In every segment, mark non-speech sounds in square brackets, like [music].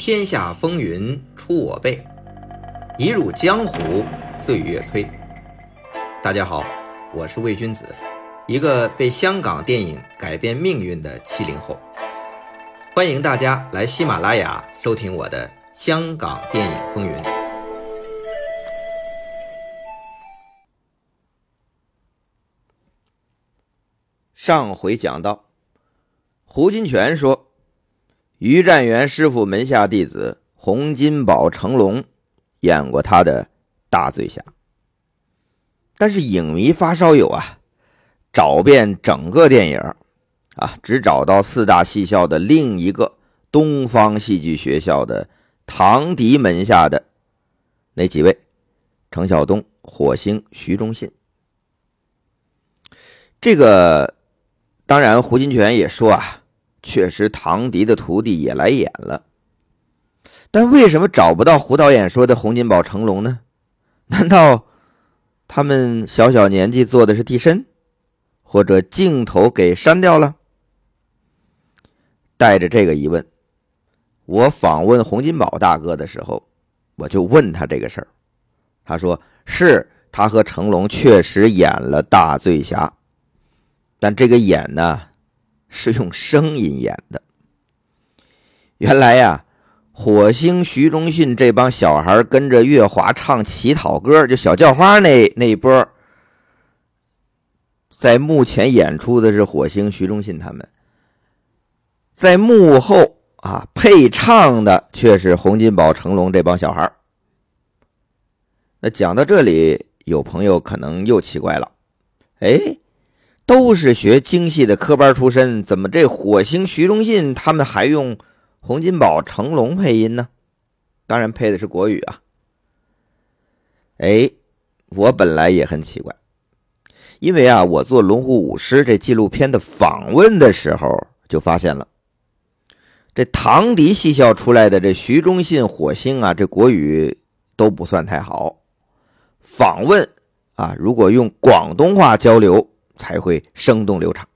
天下风云出我辈，一入江湖岁月催。大家好，我是魏君子，一个被香港电影改变命运的七零后。欢迎大家来喜马拉雅收听我的《香港电影风云》。上回讲到，胡金铨说。于占元师傅门下弟子洪金宝、成龙演过他的大醉侠，但是影迷发烧友啊，找遍整个电影啊，只找到四大戏校的另一个东方戏剧学校的唐迪门下的那几位：程晓东、火星、徐忠信。这个当然，胡金铨也说啊。确实，唐迪的徒弟也来演了，但为什么找不到胡导演说的洪金宝、成龙呢？难道他们小小年纪做的是替身，或者镜头给删掉了？带着这个疑问，我访问洪金宝大哥的时候，我就问他这个事儿。他说：“是他和成龙确实演了大醉侠，但这个演呢？”是用声音演的。原来呀，火星徐忠信这帮小孩跟着月华唱乞讨歌，就小叫花那那一波，在幕前演出的是火星徐忠信他们，在幕后啊配唱的却是洪金宝、成龙这帮小孩。那讲到这里，有朋友可能又奇怪了，哎。都是学京戏的科班出身，怎么这火星徐忠信他们还用洪金宝、成龙配音呢？当然配的是国语啊。哎，我本来也很奇怪，因为啊，我做《龙虎舞狮》这纪录片的访问的时候，就发现了这唐迪戏校出来的这徐忠信、火星啊，这国语都不算太好。访问啊，如果用广东话交流。才会生动流畅。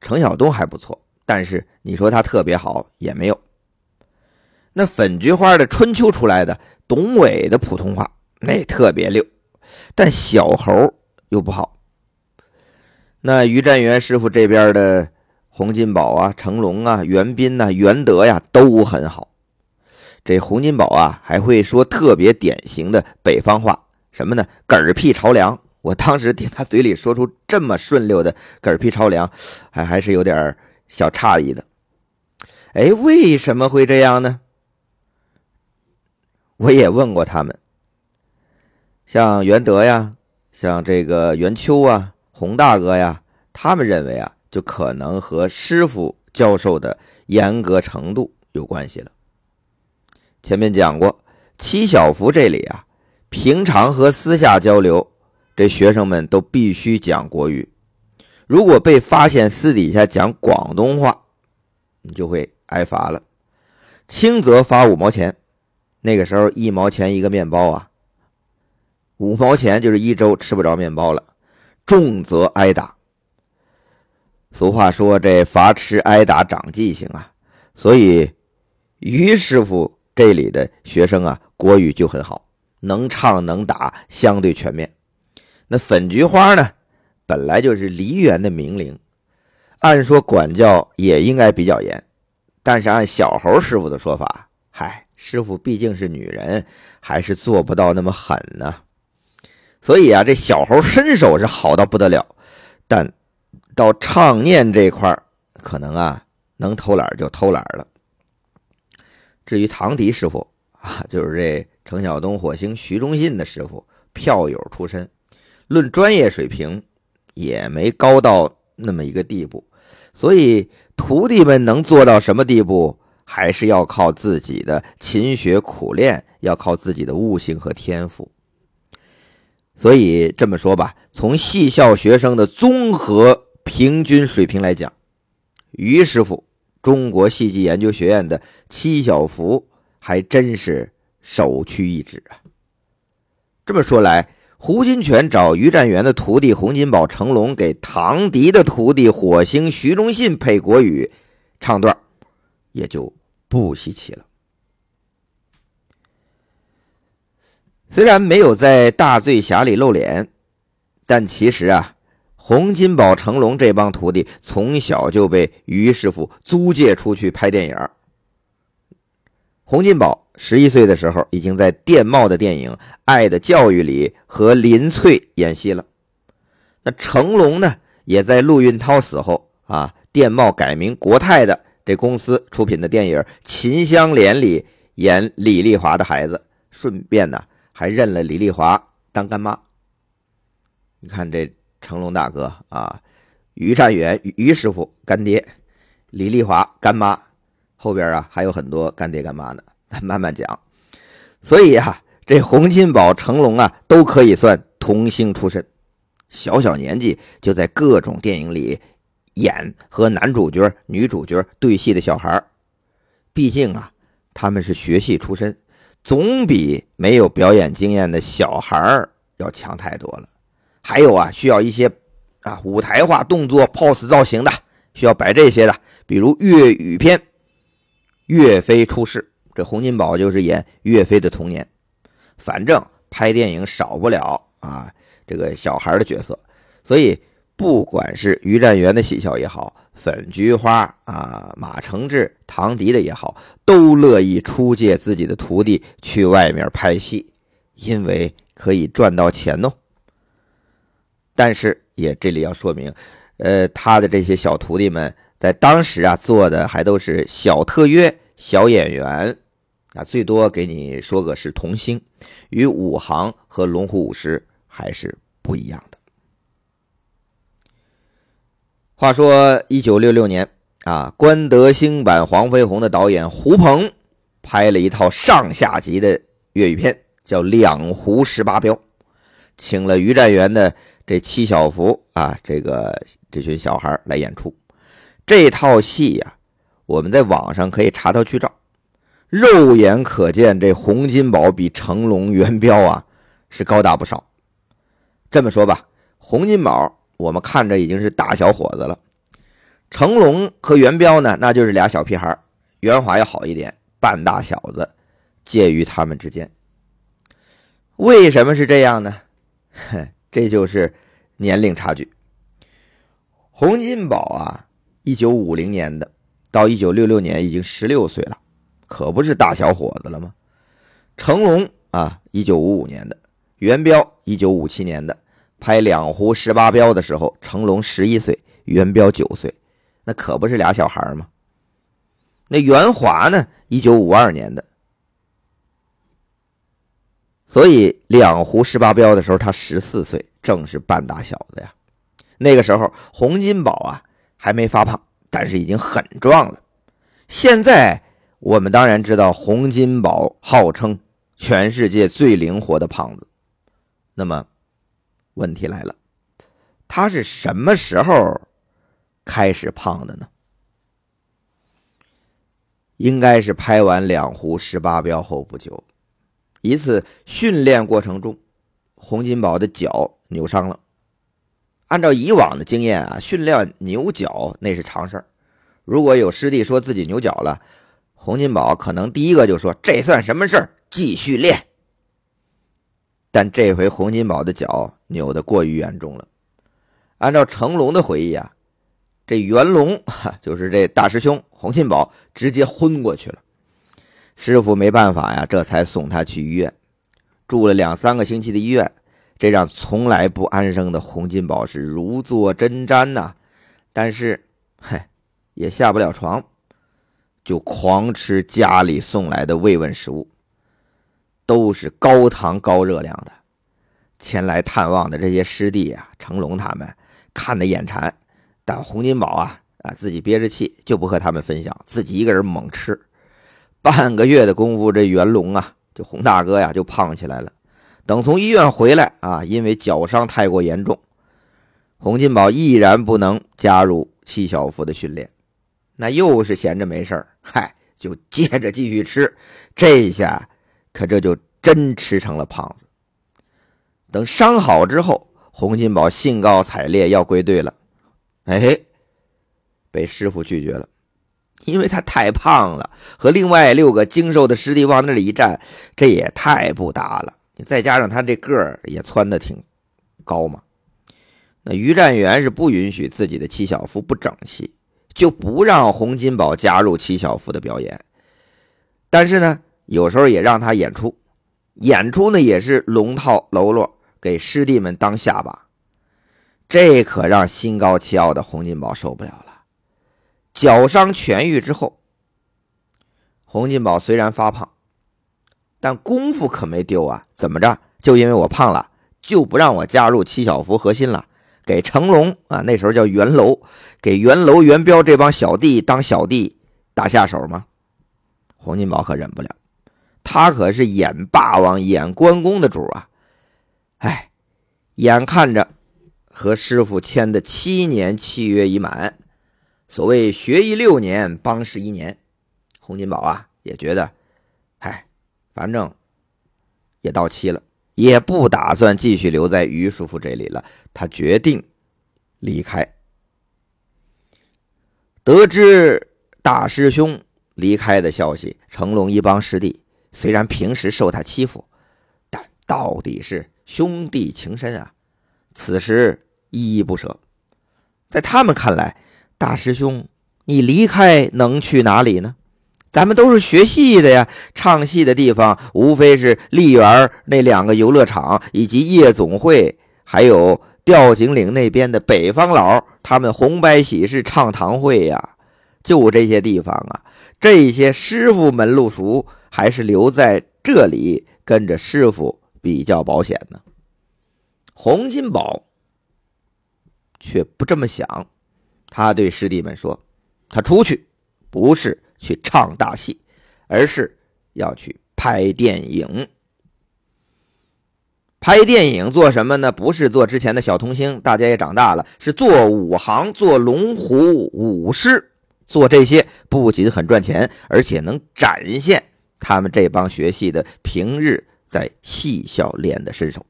程晓东还不错，但是你说他特别好也没有。那粉菊花的春秋出来的董伟的普通话那特别溜，但小猴又不好。那于占元师傅这边的洪金宝啊、成龙啊、袁斌呐、袁德呀都很好。这洪金宝啊还会说特别典型的北方话，什么呢？嗝屁朝凉。我当时听他嘴里说出这么顺溜的“嗝屁朝凉”，还还是有点小诧异的。哎，为什么会这样呢？我也问过他们，像袁德呀，像这个袁秋啊，洪大哥呀，他们认为啊，就可能和师傅教授的严格程度有关系了。前面讲过，七小福这里啊，平常和私下交流。这学生们都必须讲国语，如果被发现私底下讲广东话，你就会挨罚了。轻则罚五毛钱，那个时候一毛钱一个面包啊，五毛钱就是一周吃不着面包了。重则挨打。俗话说：“这罚吃挨打长记性啊。”所以于师傅这里的学生啊，国语就很好，能唱能打，相对全面。那粉菊花呢，本来就是梨园的名伶，按说管教也应该比较严，但是按小猴师傅的说法，嗨，师傅毕竟是女人，还是做不到那么狠呢。所以啊，这小猴身手是好到不得了，但到唱念这块可能啊，能偷懒就偷懒了。至于唐迪师傅啊，就是这程晓东、火星、徐忠信的师傅，票友出身。论专业水平，也没高到那么一个地步，所以徒弟们能做到什么地步，还是要靠自己的勤学苦练，要靠自己的悟性和天赋。所以这么说吧，从戏校学生的综合平均水平来讲，于师傅，中国戏剧研究学院的七小福还真是首屈一指啊。这么说来。胡金铨找于占元的徒弟洪金宝成龙给唐迪的徒弟火星徐忠信配国语唱段，也就不稀奇了。虽然没有在大醉侠里露脸，但其实啊，洪金宝成龙这帮徒弟从小就被于师傅租借出去拍电影。洪金宝十一岁的时候，已经在电懋的电影《爱的教育》里和林翠演戏了。那成龙呢，也在陆运涛死后啊，电懋改名国泰的这公司出品的电影《秦香莲》里演李丽华的孩子，顺便呢。还认了李丽华当干妈。你看这成龙大哥啊，于占元于师傅干爹，李丽华干妈，后边啊还有很多干爹干妈呢，咱 [laughs] 慢慢讲。所以啊，这洪金宝、成龙啊都可以算童星出身，小小年纪就在各种电影里演和男主角、女主角对戏的小孩毕竟啊，他们是学戏出身。总比没有表演经验的小孩要强太多了。还有啊，需要一些啊舞台化动作、pose 造型的，需要摆这些的，比如粤语片，岳飞出世，这洪金宝就是演岳飞的童年。反正拍电影少不了啊这个小孩的角色，所以不管是于占元的喜笑也好。粉菊花啊，马承志、唐迪的也好，都乐意出借自己的徒弟去外面拍戏，因为可以赚到钱哦。但是也这里要说明，呃，他的这些小徒弟们在当时啊做的还都是小特约、小演员啊，最多给你说个是童星，与武行和龙虎武师还是不一样的。话说，一九六六年啊，关德兴版《黄飞鸿》的导演胡鹏拍了一套上下集的粤语片，叫《两湖十八镖》，请了于占元的这七小福啊，这个这群小孩来演出。这套戏呀，我们在网上可以查到剧照，肉眼可见，这洪金宝比成龙、元彪啊是高大不少。这么说吧，洪金宝。我们看着已经是大小伙子了，成龙和元彪呢，那就是俩小屁孩元华要好一点，半大小子，介于他们之间。为什么是这样呢？[laughs] 这就是年龄差距。洪金宝啊，一九五零年的，到一九六六年已经十六岁了，可不是大小伙子了吗？成龙啊，一九五五年的，元彪一九五七年的。拍《两湖十八镖》的时候，成龙十一岁，元彪九岁，那可不是俩小孩吗？那袁华呢？一九五二年的，所以《两湖十八镖》的时候他十四岁，正是半大小子呀。那个时候洪金宝啊还没发胖，但是已经很壮了。现在我们当然知道洪金宝号称全世界最灵活的胖子，那么。问题来了，他是什么时候开始胖的呢？应该是拍完两湖十八镖后不久，一次训练过程中，洪金宝的脚扭伤了。按照以往的经验啊，训练牛角那是常事儿。如果有师弟说自己牛角了，洪金宝可能第一个就说：“这算什么事儿？继续练。”但这回洪金宝的脚扭得过于严重了。按照成龙的回忆啊，这元龙就是这大师兄洪金宝直接昏过去了。师傅没办法呀，这才送他去医院，住了两三个星期的医院。这让从来不安生的洪金宝是如坐针毡呐。但是，嗨，也下不了床，就狂吃家里送来的慰问食物。都是高糖高热量的，前来探望的这些师弟啊，成龙他们看得眼馋，但洪金宝啊啊自己憋着气就不和他们分享，自己一个人猛吃。半个月的功夫，这元龙啊，就洪大哥呀就胖起来了。等从医院回来啊，因为脚伤太过严重，洪金宝毅然不能加入戚小福的训练，那又是闲着没事嗨，就接着继续吃，这一下。可这就真吃成了胖子。等伤好之后，洪金宝兴高采烈要归队了，哎，被师傅拒绝了，因为他太胖了，和另外六个精瘦的师弟往那里一站，这也太不搭了。再加上他这个儿也蹿的挺高嘛，那于占元是不允许自己的七小福不整齐，就不让洪金宝加入七小福的表演。但是呢，有时候也让他演出，演出呢也是龙套喽啰，给师弟们当下巴。这可让心高气傲的洪金宝受不了了。脚伤痊愈之后，洪金宝虽然发胖，但功夫可没丢啊！怎么着？就因为我胖了，就不让我加入七小福核心了？给成龙啊，那时候叫元楼，给元楼、元彪这帮小弟当小弟打下手吗？洪金宝可忍不了，他可是演霸王、演关公的主啊！哎，眼看着和师傅签的七年契约已满，所谓学艺六年，帮师一年，洪金宝啊也觉得，反正也到期了，也不打算继续留在于叔父这里了，他决定离开。得知大师兄。离开的消息，成龙一帮师弟虽然平时受他欺负，但到底是兄弟情深啊，此时依依不舍。在他们看来，大师兄你离开能去哪里呢？咱们都是学戏的呀，唱戏的地方无非是丽园那两个游乐场，以及夜总会，还有吊井岭那边的北方佬他们红白喜事唱堂会呀，就这些地方啊。这些师傅门路熟，还是留在这里跟着师傅比较保险呢？洪金宝却不这么想，他对师弟们说：“他出去不是去唱大戏，而是要去拍电影。拍电影做什么呢？不是做之前的小童星，大家也长大了，是做武行，做龙虎武师。”做这些不仅很赚钱，而且能展现他们这帮学戏的平日在戏校练的身手。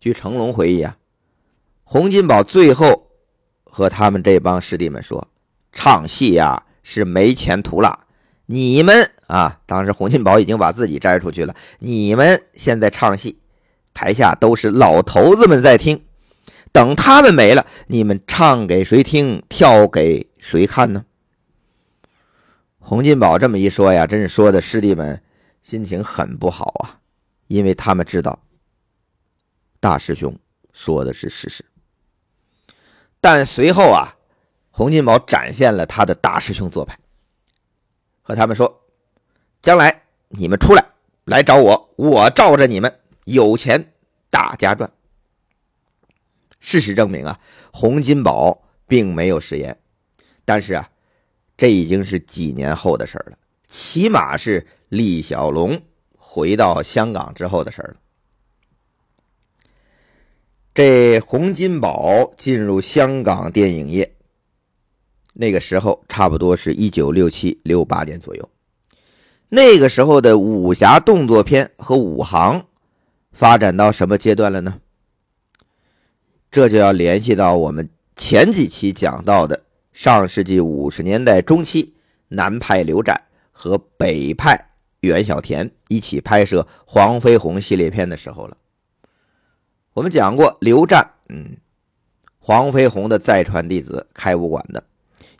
据成龙回忆啊，洪金宝最后和他们这帮师弟们说：“唱戏呀是没前途了，你们啊，当时洪金宝已经把自己摘出去了。你们现在唱戏，台下都是老头子们在听，等他们没了，你们唱给谁听？跳给？”谁看呢？洪金宝这么一说呀，真是说的师弟们心情很不好啊，因为他们知道大师兄说的是事实。但随后啊，洪金宝展现了他的大师兄做派，和他们说：“将来你们出来来找我，我罩着你们，有钱大家赚。”事实证明啊，洪金宝并没有食言。但是啊，这已经是几年后的事了，起码是李小龙回到香港之后的事了。这洪金宝进入香港电影业，那个时候差不多是一九六七六八年左右。那个时候的武侠动作片和武行发展到什么阶段了呢？这就要联系到我们前几期讲到的。上世纪五十年代中期，南派刘湛和北派袁小田一起拍摄《黄飞鸿》系列片的时候了。我们讲过，刘湛，嗯，黄飞鸿的再传弟子，开武馆的，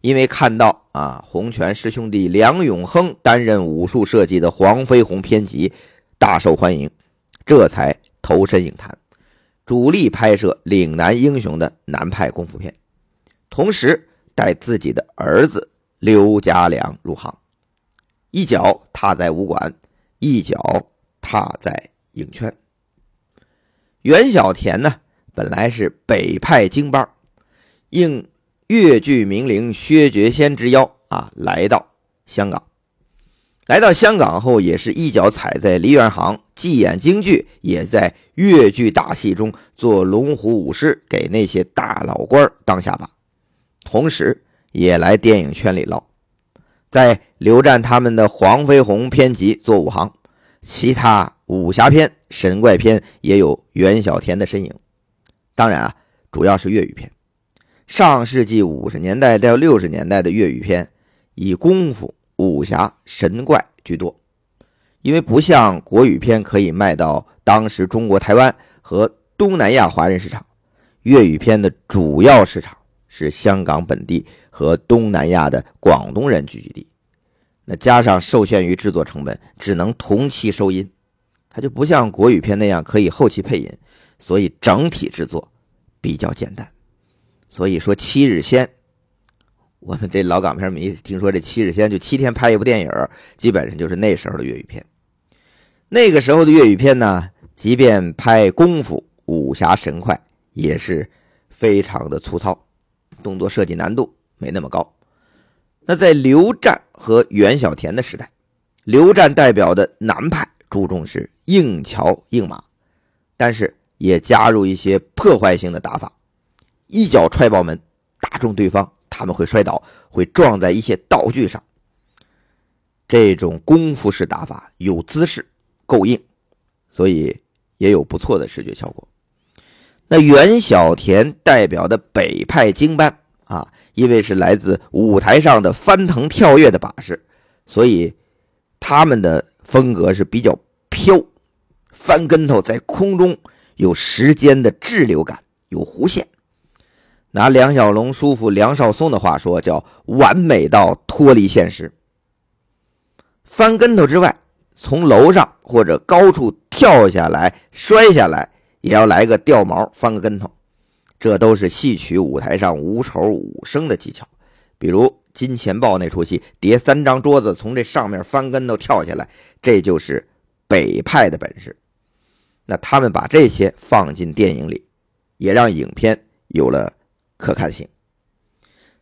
因为看到啊，洪拳师兄弟梁永亨担任武术设计的《黄飞鸿》片集大受欢迎，这才投身影坛，主力拍摄岭南英雄的南派功夫片，同时。带自己的儿子刘家良入行，一脚踏在武馆，一脚踏在影圈。袁小田呢，本来是北派京班，应粤剧名伶薛觉先之邀啊，来到香港。来到香港后，也是一脚踩在梨园行，既演京剧，也在粤剧大戏中做龙虎武师，给那些大老官当下巴。同时，也来电影圈里捞，在刘湛他们的《黄飞鸿》片集做武行，其他武侠片、神怪片也有袁小田的身影。当然啊，主要是粤语片。上世纪五十年代到六十年代的粤语片，以功夫、武侠、神怪居多。因为不像国语片可以卖到当时中国台湾和东南亚华人市场，粤语片的主要市场是香港本地和东南亚的广东人聚居地。那加上受限于制作成本，只能同期收音，它就不像国语片那样可以后期配音，所以整体制作比较简单。所以说《七日仙》，我们这老港片迷听说这《七日仙》就七天拍一部电影，基本上就是那时候的粤语片。那个时候的粤语片呢，即便拍功夫、武侠神快，也是非常的粗糙，动作设计难度没那么高。那在刘湛和袁小田的时代，刘湛代表的南派注重是硬桥硬马，但是也加入一些破坏性的打法，一脚踹爆门，打中对方，他们会摔倒，会撞在一些道具上。这种功夫式打法有姿势，够硬，所以也有不错的视觉效果。那袁小田代表的北派京班啊。因为是来自舞台上的翻腾跳跃的把式，所以他们的风格是比较飘，翻跟头在空中有时间的滞留感，有弧线。拿梁小龙叔父梁少松的话说，叫完美到脱离现实。翻跟头之外，从楼上或者高处跳下来、摔下来，也要来个掉毛，翻个跟头。这都是戏曲舞台上无丑武生的技巧，比如《金钱豹》那出戏，叠三张桌子，从这上面翻跟头跳下来，这就是北派的本事。那他们把这些放进电影里，也让影片有了可看性。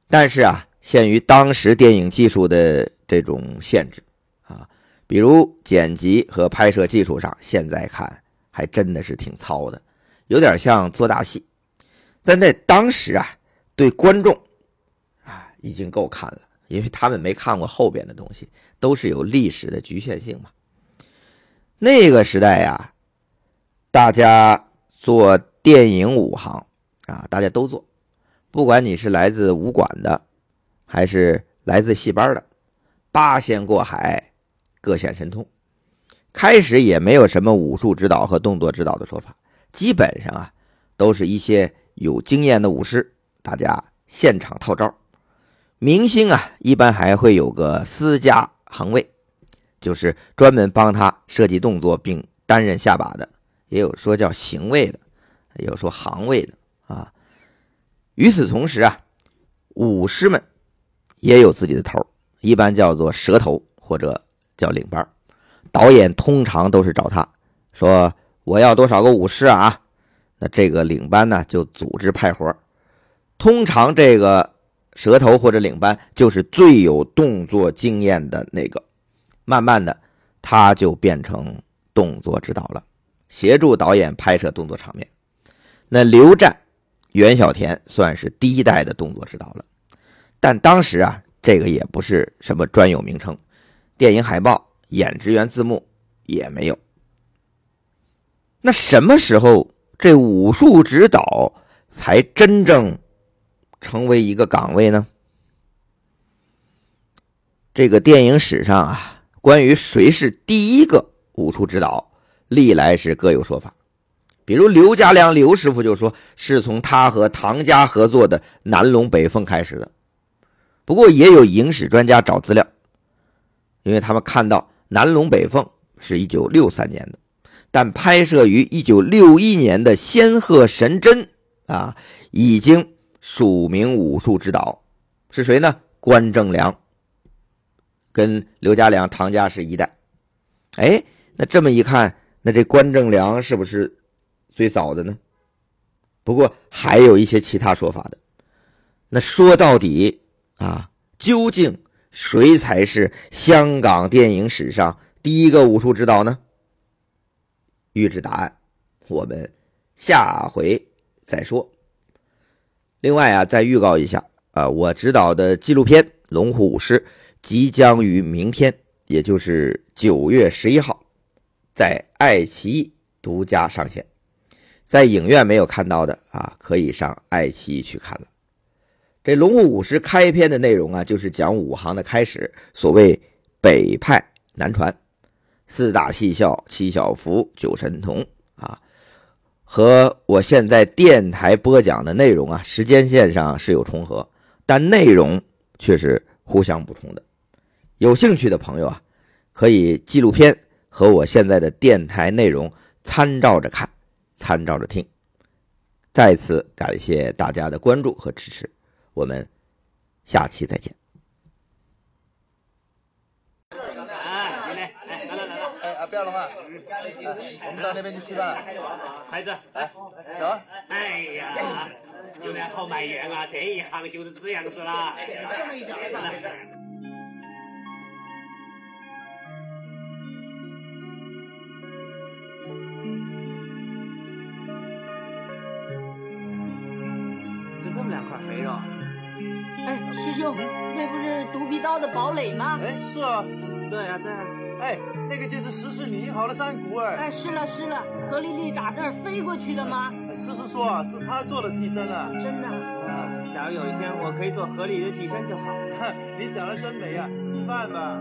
但是啊，限于当时电影技术的这种限制啊，比如剪辑和拍摄技术上，现在看还真的是挺糙的，有点像做大戏。在那当时啊，对观众啊已经够看了，因为他们没看过后边的东西，都是有历史的局限性嘛。那个时代呀，大家做电影五行啊，大家都做，不管你是来自武馆的，还是来自戏班的，八仙过海，各显神通。开始也没有什么武术指导和动作指导的说法，基本上啊，都是一些。有经验的武师，大家现场套招。明星啊，一般还会有个私家行位，就是专门帮他设计动作并担任下把的。也有说叫行位的，也有说行位的。与此同时啊，武师们也有自己的头，一般叫做蛇头或者叫领班。导演通常都是找他说：“我要多少个武师啊？”那这个领班呢，就组织派活通常这个蛇头或者领班就是最有动作经验的那个。慢慢的，他就变成动作指导了，协助导演拍摄动作场面。那刘湛、袁小田算是第一代的动作指导了。但当时啊，这个也不是什么专有名称，电影海报、演职员字幕也没有。那什么时候？这武术指导才真正成为一个岗位呢？这个电影史上啊，关于谁是第一个武术指导，历来是各有说法。比如刘家良刘师傅就说是从他和唐家合作的《南龙北凤》开始的。不过也有影史专家找资料，因为他们看到《南龙北凤》是一九六三年的。但拍摄于一九六一年的《仙鹤神针》啊，已经署名武术指导，是谁呢？关正良，跟刘家良、唐家是一代。哎，那这么一看，那这关正良是不是最早的呢？不过还有一些其他说法的。那说到底啊，究竟谁才是香港电影史上第一个武术指导呢？预知答案，我们下回再说。另外啊，再预告一下啊，我执导的纪录片《龙虎武师》即将于明天，也就是九月十一号，在爱奇艺独家上线。在影院没有看到的啊，可以上爱奇艺去看了。这《龙虎武师》开篇的内容啊，就是讲武行的开始，所谓北派南传。四大戏校、七小福、九神童啊，和我现在电台播讲的内容啊，时间线上是有重合，但内容却是互相补充的。有兴趣的朋友啊，可以纪录片和我现在的电台内容参照着看，参照着听。再次感谢大家的关注和支持，我们下期再见。不要的话，我们到那边去吃饭。孩子，来，走。哎呀，有点好埋怨啊，这一行就是这样子啦。这么一点的堡垒吗？哎，是啊。对啊，对啊。哎，那个就是石狮女好的山谷哎！哎，是了是了，何丽丽打这儿飞过去了吗？师叔说啊，是他做的替身啊。真的？啊，假如有一天我可以做何丽的替身就好。哼，你想的真美啊！吃饭吧。